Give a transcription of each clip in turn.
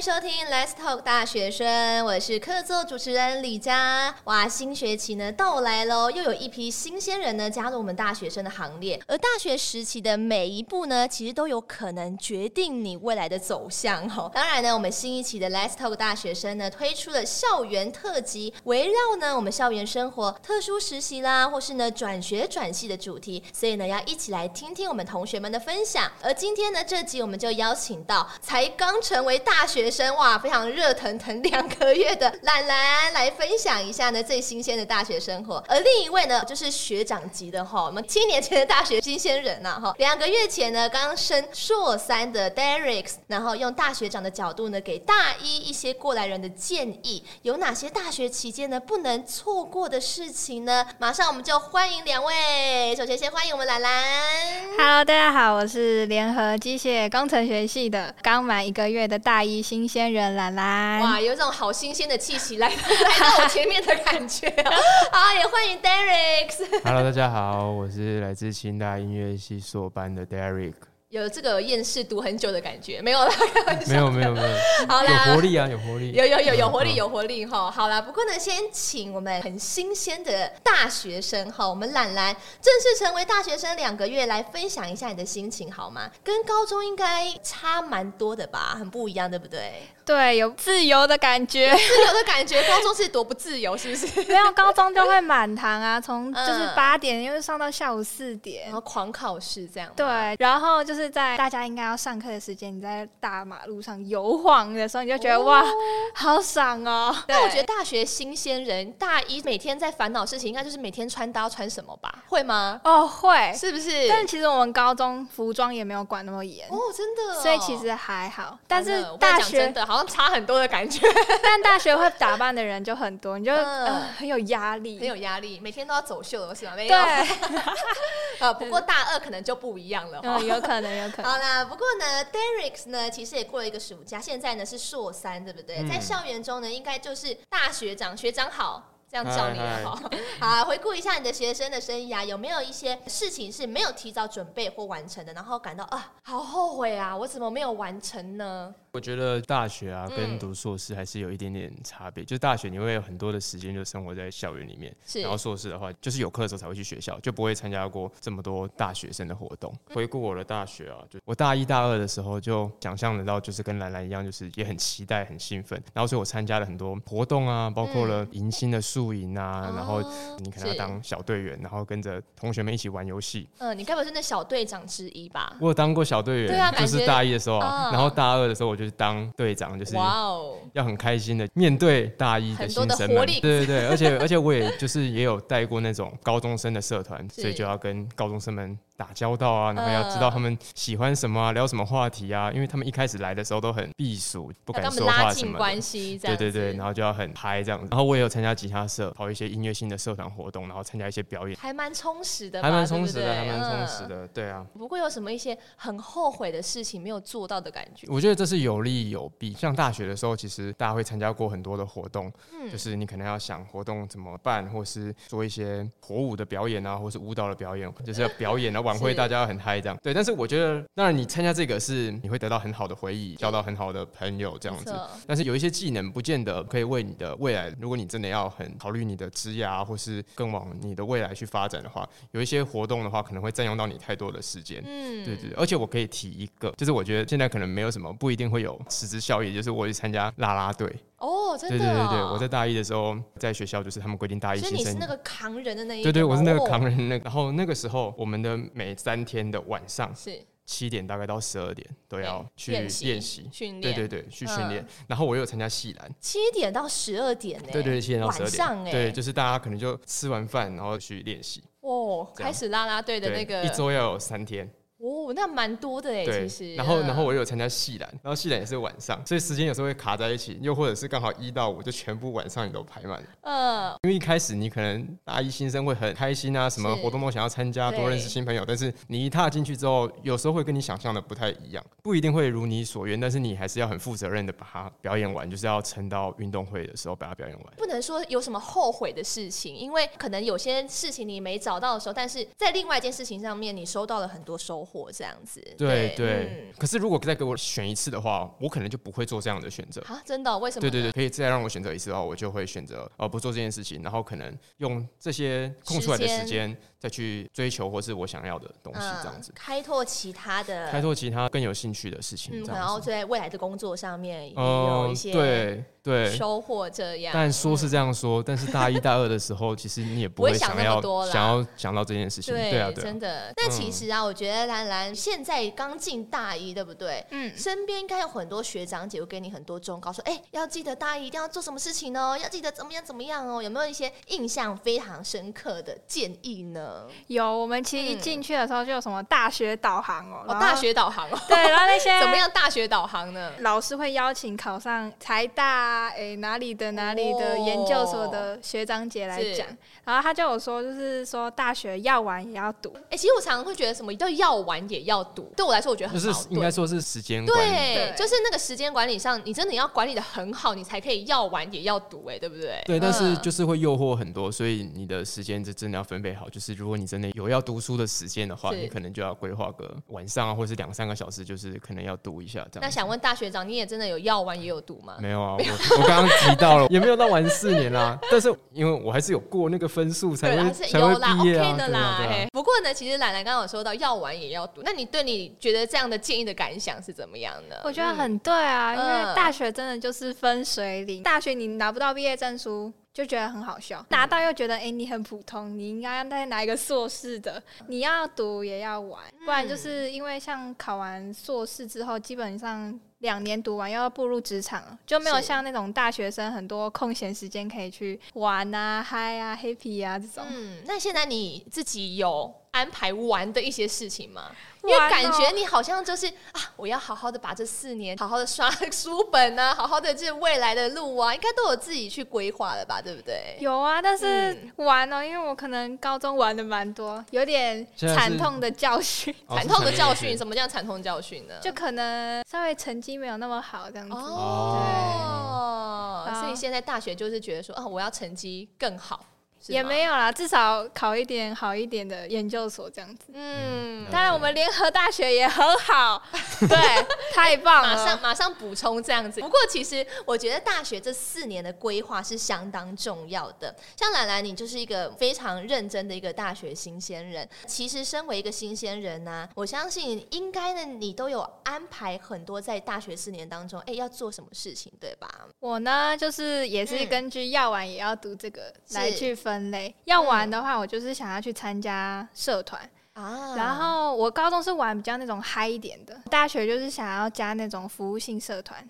收听 Let's Talk 大学生，我是客座主持人李佳。哇，新学期呢到来喽，又有一批新鲜人呢加入我们大学生的行列。而大学时期的每一步呢，其实都有可能决定你未来的走向哦。当然呢，我们新一期的 Let's Talk 大学生呢推出了校园特辑，围绕呢我们校园生活、特殊实习啦，或是呢转学转系的主题，所以呢要一起来听听我们同学们的分享。而今天呢这集我们就邀请到才刚成为大学生哇，非常热腾腾两个月的兰兰来分享一下呢最新鲜的大学生活，而另一位呢就是学长级的哈，我们七年前的大学新鲜人呐哈，两个月前呢刚升硕三的 Derek，然后用大学长的角度呢给大一一些过来人的建议，有哪些大学期间呢不能错过的事情呢？马上我们就欢迎两位，首先先欢迎我们兰兰。Hello，大家好，我是联合机械工程学系的刚满一个月的大一新鲜人兰兰，哇，有一种好新鲜的气息来 来到我前面的感觉，好，也欢迎 Derek。Hello，大家好，我是来自清大音乐系硕班的 Derek。有这个厌世读很久的感觉，没有啦，开玩笑。没有没有没有，好啦，有活力啊，有活力，有有有有活力有活力哈。好啦，不过呢，先请我们很新鲜的大学生哈，我们懒懒正式成为大学生两个月，来分享一下你的心情好吗？跟高中应该差蛮多的吧，很不一样，对不对？对，有自由的感觉，自由的感觉。高中是多不自由，是不是？没有，高中就会满堂啊，从就是八点，因为上到下午四点，然后狂考试这样。对，然后就是。是在大家应该要上课的时间，你在大马路上游晃的时候，你就觉得、哦、哇，好爽哦！那我觉得大学新鲜人大一每天在烦恼事情，应该就是每天穿搭穿什么吧？会吗？哦，会，是不是？但其实我们高中服装也没有管那么严哦，真的、哦，所以其实还好。但是大学真的好像差很多的感觉。但大学会打扮的人就很多，你就、嗯呃、很有压力，很有压力，每天都要走秀了，是吗？没有。对。呃，不过 大二可能就不一样了，嗯，有可能。好啦，不过呢，Derek 呢，其实也过了一个暑假，现在呢是硕三，对不对？嗯、在校园中呢，应该就是大学长，学长好。这样叫你好，好，回顾一下你的学生的生涯，有没有一些事情是没有提早准备或完成的，然后感到啊，好后悔啊，我怎么没有完成呢？我觉得大学啊，跟读硕士还是有一点点差别。嗯、就大学你会有很多的时间就生活在校园里面，是。然后硕士的话，就是有课的时候才会去学校，就不会参加过这么多大学生的活动。嗯、回顾我的大学啊，就我大一大二的时候就想象得到，就是跟兰兰一样，就是也很期待、很兴奋。然后所以我参加了很多活动啊，包括了迎新的宿营啊。嗯然后你可能要当小队员，然后跟着同学们一起玩游戏。嗯，你该不是那小队长之一吧？我有当过小队员，对啊，就是大一的时候啊，然后大二的时候我就是当队长，就是要很开心的面对大一的新生们。对对对，而且而且我也就是也有带过那种高中生的社团，所以就要跟高中生们。打交道啊，然后要知道他们喜欢什么啊，聊什么话题啊，因为他们一开始来的时候都很避暑，不敢说话什么的。关系，对对对，然后就要很嗨这样子。然后我也有参加吉他社，跑一些音乐性的社团活动，然后参加一些表演，还蛮充实的，还蛮充实的，还蛮充实的，对啊。不过有什么一些很后悔的事情没有做到的感觉？我觉得这是有利有弊。像大学的时候，其实大家会参加过很多的活动，嗯，就是你可能要想活动怎么办，或是做一些火舞的表演啊，或是舞蹈的表演，就是要表演啊，晚会大家很嗨。这样对，但是我觉得，当然你参加这个是你会得到很好的回忆，交到很好的朋友这样子。但是有一些技能不见得可以为你的未来，如果你真的要很考虑你的职业啊，或是更往你的未来去发展的话，有一些活动的话可能会占用到你太多的时间。嗯，对对。而且我可以提一个，就是我觉得现在可能没有什么，不一定会有实质效益，就是我去参加啦啦队。哦，真的。对对对对，我在大一的时候在学校，就是他们规定大一新生。所以你是那个扛人的那一？对对，我是那个扛人那个。然后那个时候，我们的每三天的晚上是七点大概到十二点都要去练习训练。对对对，去训练。然后我又有参加戏篮。七点到十二点呢？对对，七点到十二点。对，就是大家可能就吃完饭，然后去练习。哦，开始啦啦队的那个。一周要有三天。哦，那蛮多的哎，其实。然后，然后我有参加系篮，然后系篮也是晚上，所以时间有时候会卡在一起，又或者是刚好一到五就全部晚上你都排满。嗯。因为一开始你可能大一新生会很开心啊，什么活动都想要参加，多认识新朋友。但是你一踏进去之后，有时候会跟你想象的不太一样，不一定会如你所愿，但是你还是要很负责任的把它表演完，就是要撑到运动会的时候把它表演完。不能说有什么后悔的事情，因为可能有些事情你没找到的时候，但是在另外一件事情上面你收到了很多收获，这这样子。对对。嗯、可是如果再给我选一次的话，我可能就不会做这样的选择啊！真的？为什么？对对对，可以再让我选择一次的话，我就会选择呃不做这件事情，然后可能用这些空出来的时间再去追求或是我想要的东西，这样子、嗯、开拓其他的，开拓其他更有兴趣的事情，然后在未来的工作上面也有一些、嗯、对。对，收获这样。但说是这样说，嗯、但是大一、大二的时候，其实你也不会想要想要想到这件事情。对，对啊，对啊，真的。那其实啊，我觉得兰兰现在刚进大一，对不对？嗯。身边应该有很多学长姐会给你很多忠告，说：“哎，要记得大一一定要做什么事情哦，要记得怎么样怎么样哦。”有没有一些印象非常深刻的建议呢？有，我们其实一进去的时候就有什么大学导航哦，哦，大学导航哦。对，然后那些 怎么样大学导航呢？老师会邀请考上财大，哎，哪里？的哪里的研究所的学长姐来讲，然后他叫我说，就是说大学要玩也要读。哎，其实我常常会觉得，什么叫要玩也要读。对我来说，我觉得很就是应该说是时间管理，对，就是那个时间管理上，你真的要管理的很好，你才可以要玩也要读，哎，对不对？对，但是就是会诱惑很多，所以你的时间就真的要分配好。就是如果你真的有要读书的时间的话，你可能就要规划个晚上啊，或是两三个小时，就是可能要读一下这样。那想问大学长，你也真的有要玩也有读吗？没有啊，我 我刚刚提到了，也没有到玩四年啦，但是因为我还是有过那个分数才会才会毕业啊。OK 的啦，不过呢，其实兰兰刚刚有说到要玩也要读，那你对你觉得这样的建议的感想是怎么样的？我觉得很对啊，因为大学真的就是分水岭，大学你拿不到毕业证书就觉得很好笑，拿到又觉得哎你很普通，你应该要再拿一个硕士的，你要读也要玩，不然就是因为像考完硕士之后，基本上。两年读完又要步入职场，就没有像那种大学生很多空闲时间可以去玩啊、嗨啊、happy 啊这种。嗯，那现在你自己有安排玩的一些事情吗？因为感觉你好像就是啊，我要好好的把这四年好好的刷书本啊，好好的这未来的路啊，应该都有自己去规划了吧，对不对？有啊，但是玩哦，因为我可能高中玩的蛮多，有点惨痛的教训。惨痛的教训，什么叫惨痛教训呢？就可能稍微成绩没有那么好这样子。哦，所以现在大学就是觉得说啊，我要成绩更好。也没有啦，至少考一点好一点的研究所这样子。嗯，当然我们联合大学也很好，对，太棒了。马上马上补充这样子。不过其实我觉得大学这四年的规划是相当重要的。像兰兰，你就是一个非常认真的一个大学新鲜人。其实身为一个新鲜人呢、啊，我相信应该呢，你都有安排很多在大学四年当中，哎，要做什么事情，对吧？我呢，就是也是根据要玩也要读这个来去分。分类要玩的话，我就是想要去参加社团。啊，然后我高中是玩比较那种嗨一点的，大学就是想要加那种服务性社团，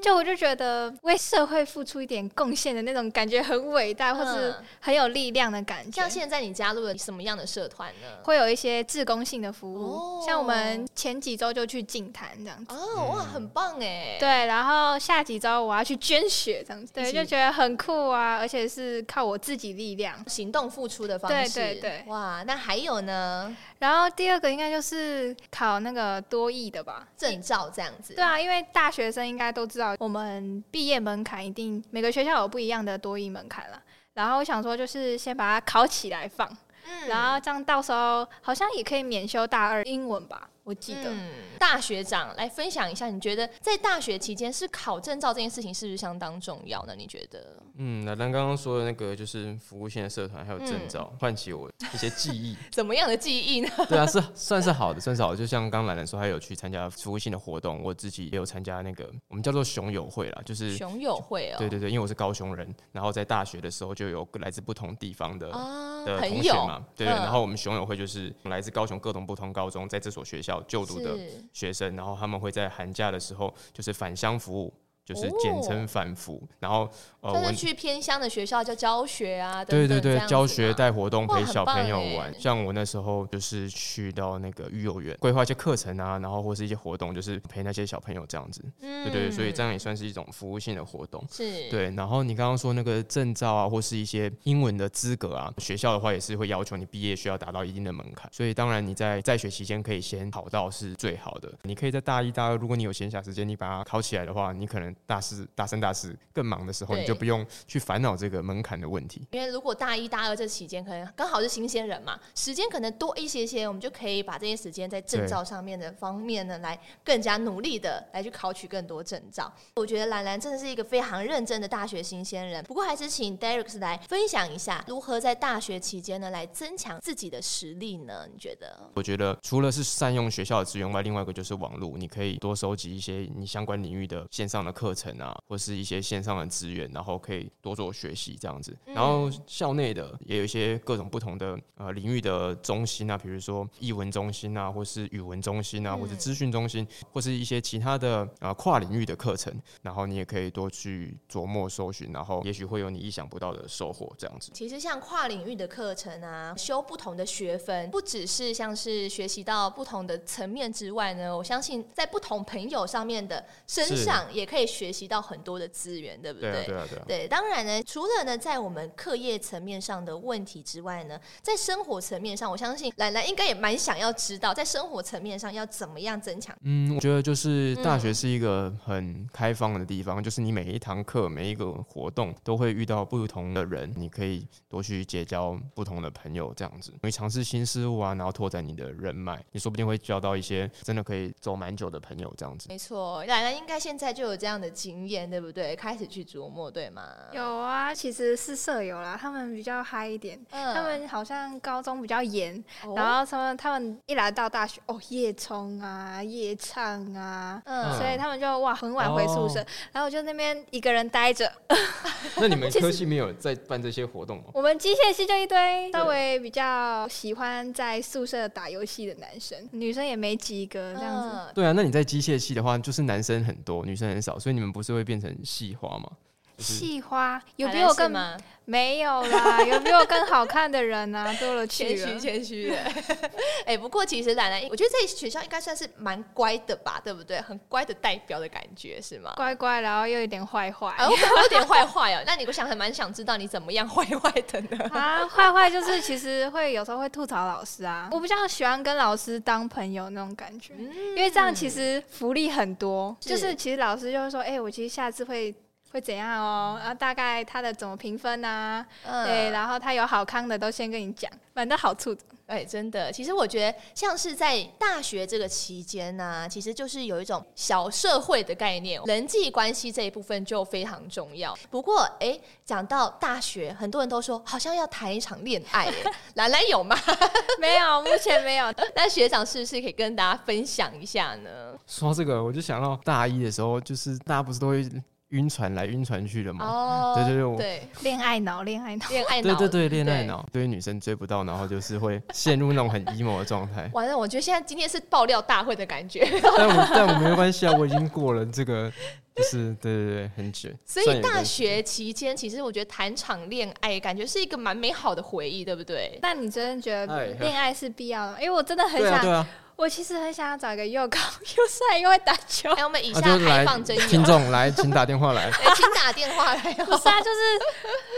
就我就觉得为社会付出一点贡献的那种感觉很伟大，或是很有力量的感觉。像现在你加入了什么样的社团呢？会有一些自工性的服务，像我们前几周就去净坛这样子。哦，哇，很棒哎。对，然后下几周我要去捐血这样子，对，就觉得很酷啊，而且是靠我自己力量行动付出的方式。对对对，哇，那还有呢？然后第二个应该就是考那个多益的吧，证照这样子。对啊，因为大学生应该都知道，我们毕业门槛一定每个学校有不一样的多益门槛了。然后我想说，就是先把它考起来放，嗯，然后这样到时候好像也可以免修大二英文吧。我记得、嗯、大学长来分享一下，你觉得在大学期间是考证照这件事情是不是相当重要呢？你觉得？嗯，兰兰刚刚说的那个就是服务性的社团还有证照，唤、嗯、起我一些记忆。怎么样的记忆呢？对啊，是算是好的，算是好的。就像刚兰兰说，还有去参加服务性的活动，我自己也有参加那个我们叫做熊友会啦，就是熊友会哦。对对对，因为我是高雄人，然后在大学的时候就有来自不同地方的、啊、的同学嘛，对，对，对、嗯。然后我们熊友会就是来自高雄各种不同高中，在这所学校就读的。学生，然后他们会在寒假的时候，就是返乡服务。就是简称反服，然后呃，我们去偏乡的学校叫教学啊，对对对，教学带活动陪小朋友玩。像我那时候就是去到那个育幼园规划一些课程啊，然后或是一些活动，就是陪那些小朋友这样子。嗯，对对，所以这样也算是一种服务性的活动。是，对。然后你刚刚说那个证照啊，或是一些英文的资格啊，学校的话也是会要求你毕业需要达到一定的门槛。所以当然你在在学期间可以先考到是最好的。你可以在大一、大二，如果你有闲暇时间，你把它考起来的话，你可能大四、大三、大四更忙的时候，你就不用去烦恼这个门槛的问题。因为如果大一、大二这期间可能刚好是新鲜人嘛，时间可能多一些些，我们就可以把这些时间在证照上面的方面呢，来更加努力的来去考取更多证照。我觉得兰兰真的是一个非常认真的大学新鲜人。不过还是请 Derek 来分享一下，如何在大学期间呢来增强自己的实力呢？你觉得？我觉得除了是善用学校的资源外，另外一个就是网络，你可以多收集一些你相关领域的线上的课程啊，或是一些线上的资源，然后可以多做学习这样子。然后校内的也有一些各种不同的呃领域的中心啊，比如说艺文中心啊，或是语文中心啊，或是资讯中心，或是一些其他的呃跨领域的课程，然后你也可以多去琢磨搜寻，然后也许会有你意想不到的收获这样子。其实像跨领域的课程啊，修不同的学分，不只是像是学习到不同的层面之外呢，我相信在不同朋友上面的身上也可以学习到很多的资源，对不对？对啊，对啊，对啊。对，当然呢，除了呢在我们课业层面上的问题之外呢，在生活层面上，我相信兰兰应该也蛮想要知道，在生活层面上要怎么样增强。嗯，我觉得就是大学是一个很开放的地方，嗯、就是你每一堂课、每一个活动都会遇到不同的人，你可以多去结交不同的朋友，这样子，你尝试新事物啊，然后拓展你的人脉，你说不定会交到一些真的可以走蛮久的朋友，这样子。没错，兰兰应该现在就有这样的经验，对不对？开始去琢磨，对吗？有啊，其实是舍友啦，他们比较嗨一点，嗯、他们好像高中比较严，哦、然后他们他们一来到大学，哦，夜冲啊，夜唱啊，嗯，所以他们就哇很晚回宿舍，哦、然后我就那边一个人待着。那你们科系没有在办这些活动吗？我们机械系就一堆稍微比较喜欢在宿舍打游戏的男生，女生也没几个这样子。嗯、对啊，那你在机械系的话，就是男生很多，女生很少，所以所以你们不是会变成细花吗？系花有比我更吗？没有啦，有比我更好看的人啊，多了去了。谦虚谦虚的。哎、欸，不过其实奶奶，我觉得在学校应该算是蛮乖的吧，对不对？很乖的代表的感觉是吗？乖乖，然后又有点坏坏。啊，我有点坏坏哦。那你我想还蛮想知道你怎么样坏坏的呢？啊，坏坏就是其实会有时候会吐槽老师啊。我比较喜欢跟老师当朋友那种感觉，嗯、因为这样其实福利很多。是就是其实老师就会说，哎、欸，我其实下次会。会怎样哦？然后大概他的怎么评分啊？嗯、对，然后他有好康的都先跟你讲，反正好处的。哎，真的，其实我觉得像是在大学这个期间呢、啊，其实就是有一种小社会的概念，人际关系这一部分就非常重要。不过，哎，讲到大学，很多人都说好像要谈一场恋爱，兰兰有吗？没有，目前没有。那学长是不是可以跟大家分享一下呢？说到这个，我就想到大一的时候，就是大家不是都会。晕船来晕船去的嘛？哦，对对对，对，恋爱脑，恋爱脑，恋爱脑，对对对，恋爱脑，对于女生追不到，然后就是会陷入那种很 emo 的状态。完了，我觉得现在今天是爆料大会的感觉。但我但我没有关系啊，我已经过了这个，就是对对对，很久。所以大学期间，其实我觉得谈场恋爱，感觉是一个蛮美好的回忆，对不对？那你真的觉得恋爱是必要的？因为我真的很想。我其实很想要找一个又高 又帅又会打球。哎，我们以下开放征友，听众来，请打电话来。哎，请打电话来。不是啊，就是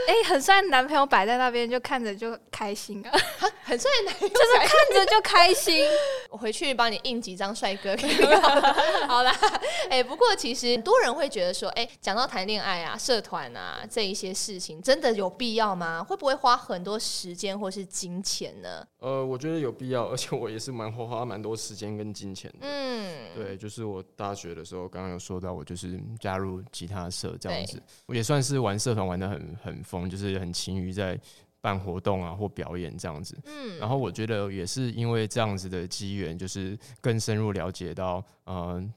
哎，很帅的男朋友摆在那边，就看着就开心啊。很帅的男朋友就是看着就开心。我回去帮你印几张帅哥给你。好啦，哎，不过其实很多人会觉得说，哎，讲到谈恋爱啊、社团啊这一些事情，真的有必要吗？会不会花很多时间或是金钱呢？呃，我觉得有必要，而且我也是蛮花花蛮多。多时间跟金钱的，嗯，对，就是我大学的时候，刚刚有说到，我就是加入吉他社这样子，我也算是玩社团玩的很很疯，就是很勤于在办活动啊或表演这样子，嗯，然后我觉得也是因为这样子的机缘，就是更深入了解到，嗯、呃。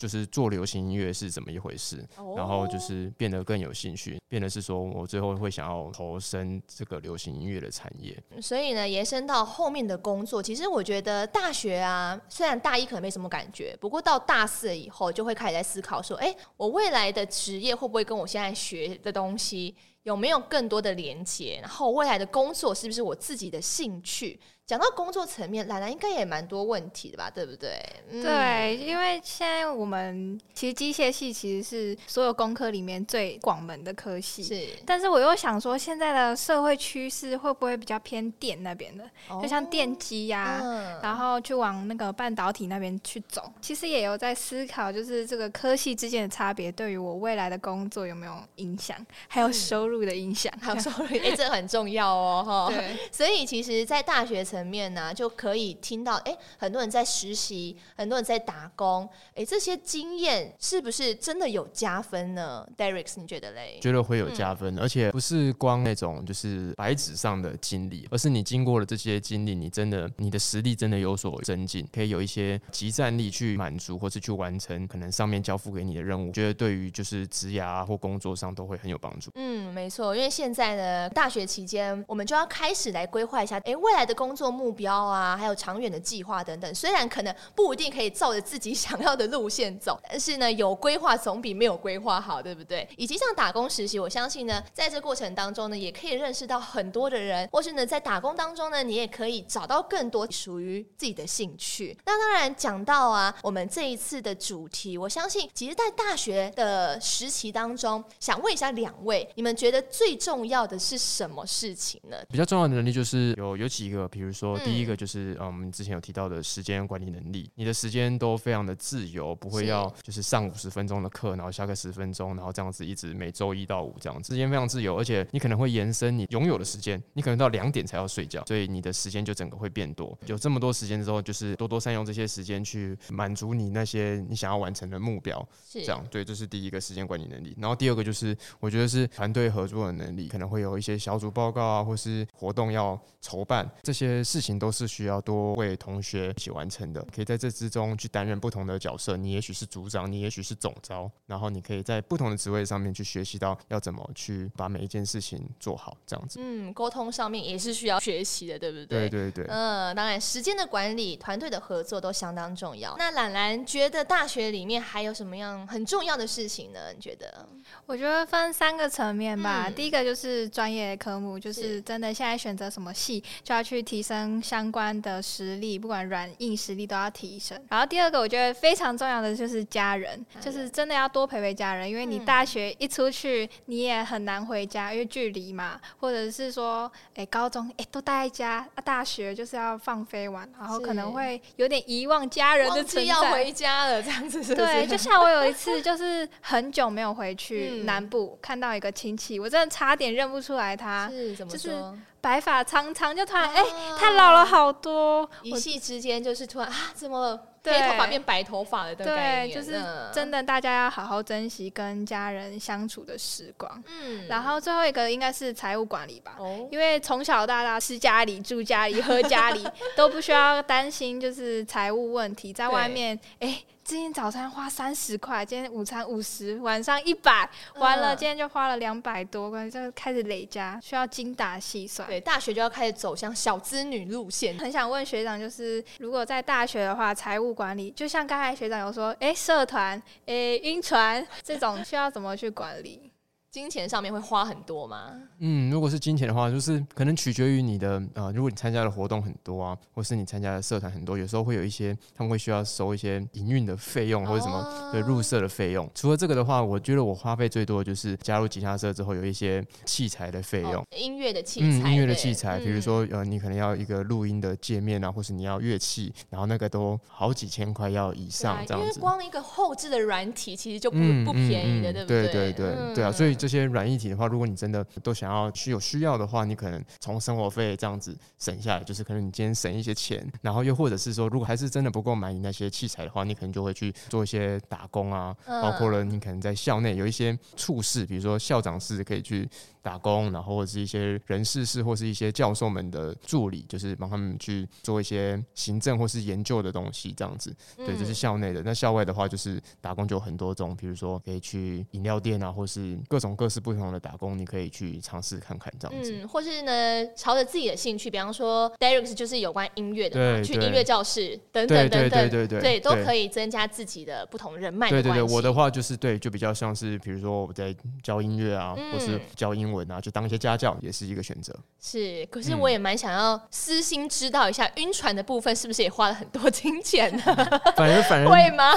就是做流行音乐是怎么一回事，然后就是变得更有兴趣，变得是说我最后会想要投身这个流行音乐的产业。所以呢，延伸到后面的工作，其实我觉得大学啊，虽然大一可能没什么感觉，不过到大四以后就会开始在思考说，哎，我未来的职业会不会跟我现在学的东西有没有更多的连接？然后未来的工作是不是我自己的兴趣？讲到工作层面，兰兰应该也蛮多问题的吧，对不对？嗯、对，因为现在我们其实机械系其实是所有工科里面最广门的科系，是。但是我又想说，现在的社会趋势会不会比较偏电那边的？哦、就像电机呀、啊，嗯、然后去往那个半导体那边去走。其实也有在思考，就是这个科系之间的差别对于我未来的工作有没有影响，还有收入的影响，还有收入，哎，这很重要哦，哈。对。所以其实，在大学层层面呢，就可以听到，哎，很多人在实习，很多人在打工，哎，这些经验是不是真的有加分呢？Derek，你觉得嘞？觉得会有加分，嗯、而且不是光那种就是白纸上的经历，而是你经过了这些经历，你真的你的实力真的有所增进，可以有一些集战力去满足或是去完成可能上面交付给你的任务，觉得对于就是职涯或工作上都会很有帮助。嗯，没错，因为现在呢，大学期间我们就要开始来规划一下，哎，未来的工作。目标啊，还有长远的计划等等，虽然可能不一定可以照着自己 想要的路线走，但是呢，有规划总比没有规划好，对不对？以及像打工实习，我相信呢，在这过程当中呢，也可以认识到很多的人，或是呢，在打工当中呢，你也可以找到更多属于自己的兴趣。那当然讲到啊，我们这一次的主题，我相信，其实，在大学的实习当中，想问一下两位，你们觉最重要的是什么事情呢？比较重要的能力就是有有几个，比如说。第一个就是嗯，我们之前有提到的时间管理能力，你的时间都非常的自由，不会要就是上五十分钟的课，然后下课十分钟，然后这样子一直每周一到五这样子，时间非常自由，而且你可能会延伸你拥有的时间，你可能到两点才要睡觉，所以你的时间就整个会变多。有这么多时间之后，就是多多善用这些时间去满足你那些你想要完成的目标，是这样。对，这是第一个时间管理能力。然后第二个就是我觉得是团队合作的能力，可能会有一些小组报告啊，或是活动要筹办这些。事情都是需要多位同学一起完成的，可以在这之中去担任不同的角色。你也许是组长，你也许是总招，然后你可以在不同的职位上面去学习到要怎么去把每一件事情做好，这样子。嗯，沟通上面也是需要学习的，对不对？对对对。嗯，当然，时间的管理、团队的合作都相当重要。那兰兰觉得大学里面还有什么样很重要的事情呢？你觉得？我觉得分三个层面吧。嗯、第一个就是专业科目，就是真的现在选择什么系就要去提升。相关的实力，不管软硬实力都要提升。然后第二个，我觉得非常重要的就是家人，就是真的要多陪陪家人，因为你大学一出去，你也很难回家，因为距离嘛，或者是说，哎，高中哎都待在家，啊，大学就是要放飞玩，然后可能会有点遗忘家人的存在，要回家了这样子是不是？对，就像我有一次就是很久没有回去南部，看到一个亲戚，我真的差点认不出来他，是怎么说？白发苍苍，就突然哎，他老了好多，一夕之间就是突然啊，怎么黑头发变白头发了的概念？对，就是真的，大家要好好珍惜跟家人相处的时光。嗯，然后最后一个应该是财务管理吧，因为从小到大吃家里、住家里、喝家里，都不需要担心就是财务问题，在外面哎。今天早餐花三十块，今天午餐五十，晚上一百，完了，今天就花了两百多块，就开始累加，需要精打细算。对，大学就要开始走向小资女路线。很想问学长，就是如果在大学的话，财务管理，就像刚才学长有说，哎、欸，社团，哎、欸，晕船这种需要怎么去管理？金钱上面会花很多吗？嗯，如果是金钱的话，就是可能取决于你的呃，如果你参加的活动很多啊，或是你参加的社团很多，有时候会有一些他们会需要收一些营运的费用或者什么、哦、对入社的费用。除了这个的话，我觉得我花费最多的就是加入吉他社之后有一些器材的费用，哦、音乐的器材，嗯，音乐的器材，比如说呃，你可能要一个录音的界面啊，或是你要乐器，然后那个都好几千块要以上这样子。因为光一个后置的软体其实就不、嗯、不便宜的，对不对？对对对、嗯、对啊，所以这些软硬体的话，如果你真的都想要去有需要的话，你可能从生活费这样子省下来，就是可能你今天省一些钱，然后又或者是说，如果还是真的不够买你那些器材的话，你可能就会去做一些打工啊，包括了你可能在校内有一些处室，比如说校长室可以去。打工，然后或者是一些人事室，或是一些教授们的助理，就是帮他们去做一些行政或是研究的东西，这样子。对，这、就是校内的。那校外的话，就是打工就有很多种，比如说可以去饮料店啊，或是各种种各式不同的打工，你可以去尝试看看这样子。嗯，或是呢，朝着自己的兴趣，比方说 Derek 就是有关音乐的去音乐教室等等等等，对对对对对，都可以增加自己的不同人脉。对对对，我的话就是对，就比较像是比如说我在教音乐啊，嗯、或是教英文啊，就当一些家教也是一个选择。是，可是我也蛮想要私心知道一下，晕船的部分是不是也花了很多金钱呢？反而反而会吗？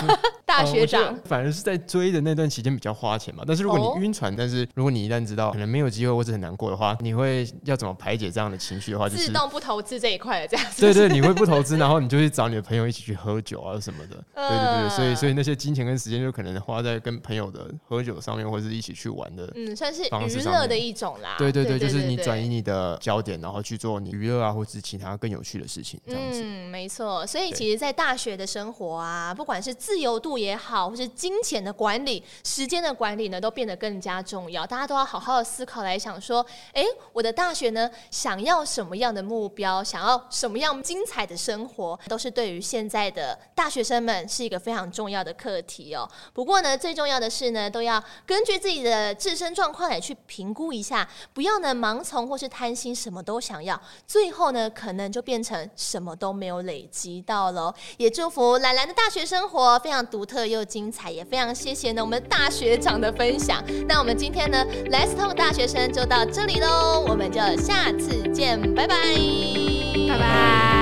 大学长、呃、反而是在追的那段期间比较花钱嘛。但是如果你晕船，哦、但是如果你一旦知道可能没有机会或者很难过的话，你会要怎么排解这样的情绪的话，就是自动不投资这一块的这样子。对，对对，你会不投资，然后你就去找你的朋友一起去喝酒啊什么的。呃、对对对，所以所以那些金钱跟时间就可能花在跟朋友的喝酒上面，或者是一起去玩的，嗯，算是娱乐的一种啦。对对对，就是你转移你的焦点，然后去做你娱乐啊，或者是其他更有趣的事情，这样子。嗯，没错。所以其实，在大学的生活啊，不管是自由度也好，或是金钱的管理、时间的管理呢，都变得更加重重要。大家都要好好的思考来想说，哎，我的大学呢，想要什么样的目标，想要什么样精彩的生活，都是对于现在的大学生们是一个非常重要的课题哦。不过呢，最重要的是呢，都要根据自己的自身状况来去评估一下，不要呢盲从或是贪心，什么都想要，最后呢，可能就变成什么都没有累积到喽。也祝福兰兰的大学生活非常独特又精彩，也非常谢谢呢我们大学长的分享。那我们今天呢，Let's Talk 大学生就到这里喽，我们就下次见，拜拜，拜拜。